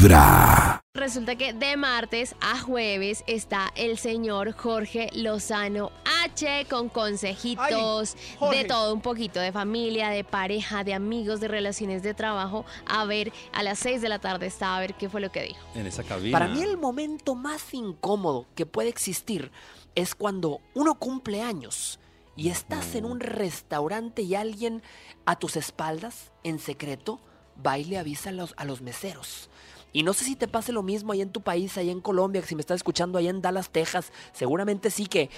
Vibra. Resulta que de martes a jueves está el señor Jorge Lozano H con consejitos Ay, de todo un poquito, de familia, de pareja, de amigos, de relaciones de trabajo. A ver, a las 6 de la tarde está a ver qué fue lo que dijo. En esa cabina. Para mí el momento más incómodo que puede existir es cuando uno cumple años y estás en un restaurante y alguien a tus espaldas, en secreto, va y le avisa a los, a los meseros. Y no sé si te pase lo mismo ahí en tu país, ahí en Colombia, que si me estás escuchando allá en Dallas, Texas, seguramente sí que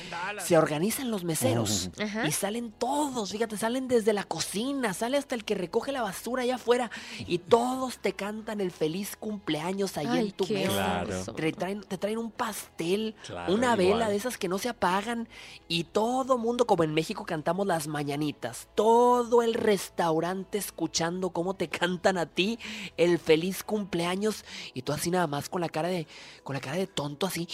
se organizan los meseros y salen todos, fíjate, salen desde la cocina, sale hasta el que recoge la basura allá afuera y todos te cantan el feliz cumpleaños ahí Ay, en tu mesa. Claro. Te traen, te traen un pastel, Claro, una vela igual. de esas que no se apagan y todo mundo, como en México cantamos las mañanitas, todo el restaurante escuchando cómo te cantan a ti el feliz cumpleaños y tú así nada más con la cara de, con la cara de tonto así.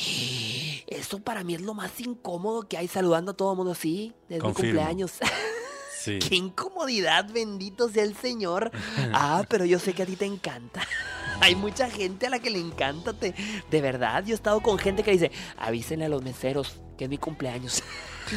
Eso para mí es lo más incómodo que hay saludando a todo el mundo así, desde mi cumpleaños. Sí. Qué incomodidad, bendito sea el Señor. Ah, pero yo sé que a ti te encanta. Hay mucha gente a la que le encanta, te, de verdad. Yo he estado con gente que dice, avísenle a los meseros que es mi cumpleaños.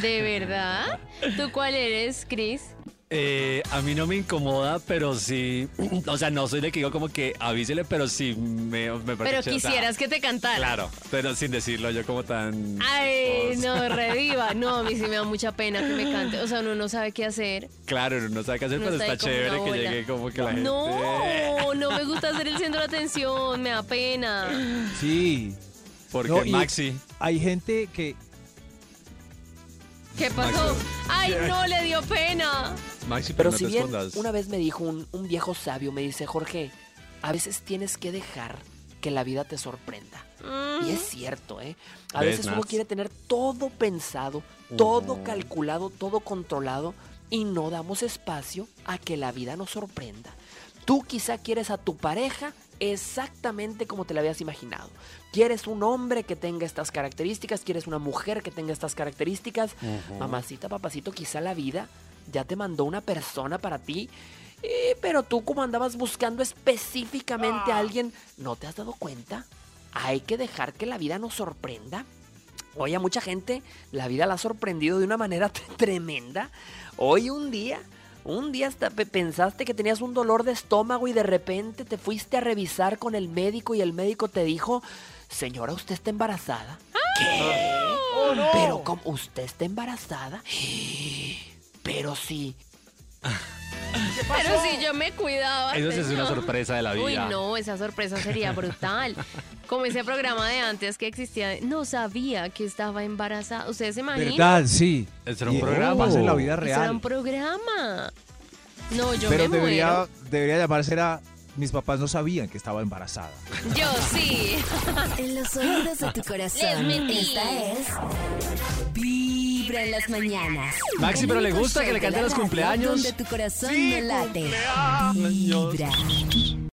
¿De verdad? ¿Tú cuál eres, Chris? Eh, a mí no me incomoda, pero sí. O sea, no soy de que digo como que avísele, pero sí me, me parece Pero chévere, o sea, quisieras que te cantara. Claro, pero sin decirlo yo como tan. Ay, no, reviva. No, a mí sí me da mucha pena que me cante. O sea, uno no sabe qué hacer. Claro, uno no sabe qué hacer, Uno pero está chévere que llegue como que la gente. No, no me gusta ser el centro de atención, me da pena. Sí. Porque No, Maxi. Hay gente que ¿Qué pasó? Ay, no, le dio pena. Maxi, Pero no si te bien escondas. una vez me dijo un, un viejo sabio, me dice, Jorge, a veces tienes que dejar que la vida te sorprenda. Y es cierto, ¿eh? A ¿Ves, veces uno quiere tener todo pensado, todo calculado, todo controlado y no damos espacio a que la vida nos sorprenda. Tú quizá quieres a tu pareja exactamente como te la habías imaginado. Quieres un hombre que tenga estas características, quieres una mujer que tenga estas características. Mamacita, papacito, quizá la vida ya te mandó una persona para ti. eh, pero tú como andabas buscando específicamente a alguien, ¿no te has dado cuenta? Hay que dejar que la vida nos sorprenda. Hoy a mucha gente la vida la ha sorprendido de una manera tremenda. Hoy un día, un día hasta pe- pensaste que tenías un dolor de estómago y de repente te fuiste a revisar con el médico y el médico te dijo, señora, ¿usted está embarazada? ¿Qué? ¡Oh, no! Pero como usted está embarazada. Pero sí. Pero si yo me cuidaba. Eso sí es una sorpresa de la vida. Uy, no, esa sorpresa sería brutal. Como ese programa de antes que existía, no sabía que estaba embarazada. ¿Ustedes se imaginan? ¿Verdad? Sí. Ese era un programa. pasa en la vida Eso era real. un programa. No, yo Pero me debería, muero. debería llamarse era mis papás no sabían que estaba embarazada. Yo sí. En los oídos de tu corazón. Les mentí. Esta es. Vibra en las mañanas. Maxi, pero le gusta que le cante los cumpleaños. Donde tu corazón no late. Vibra.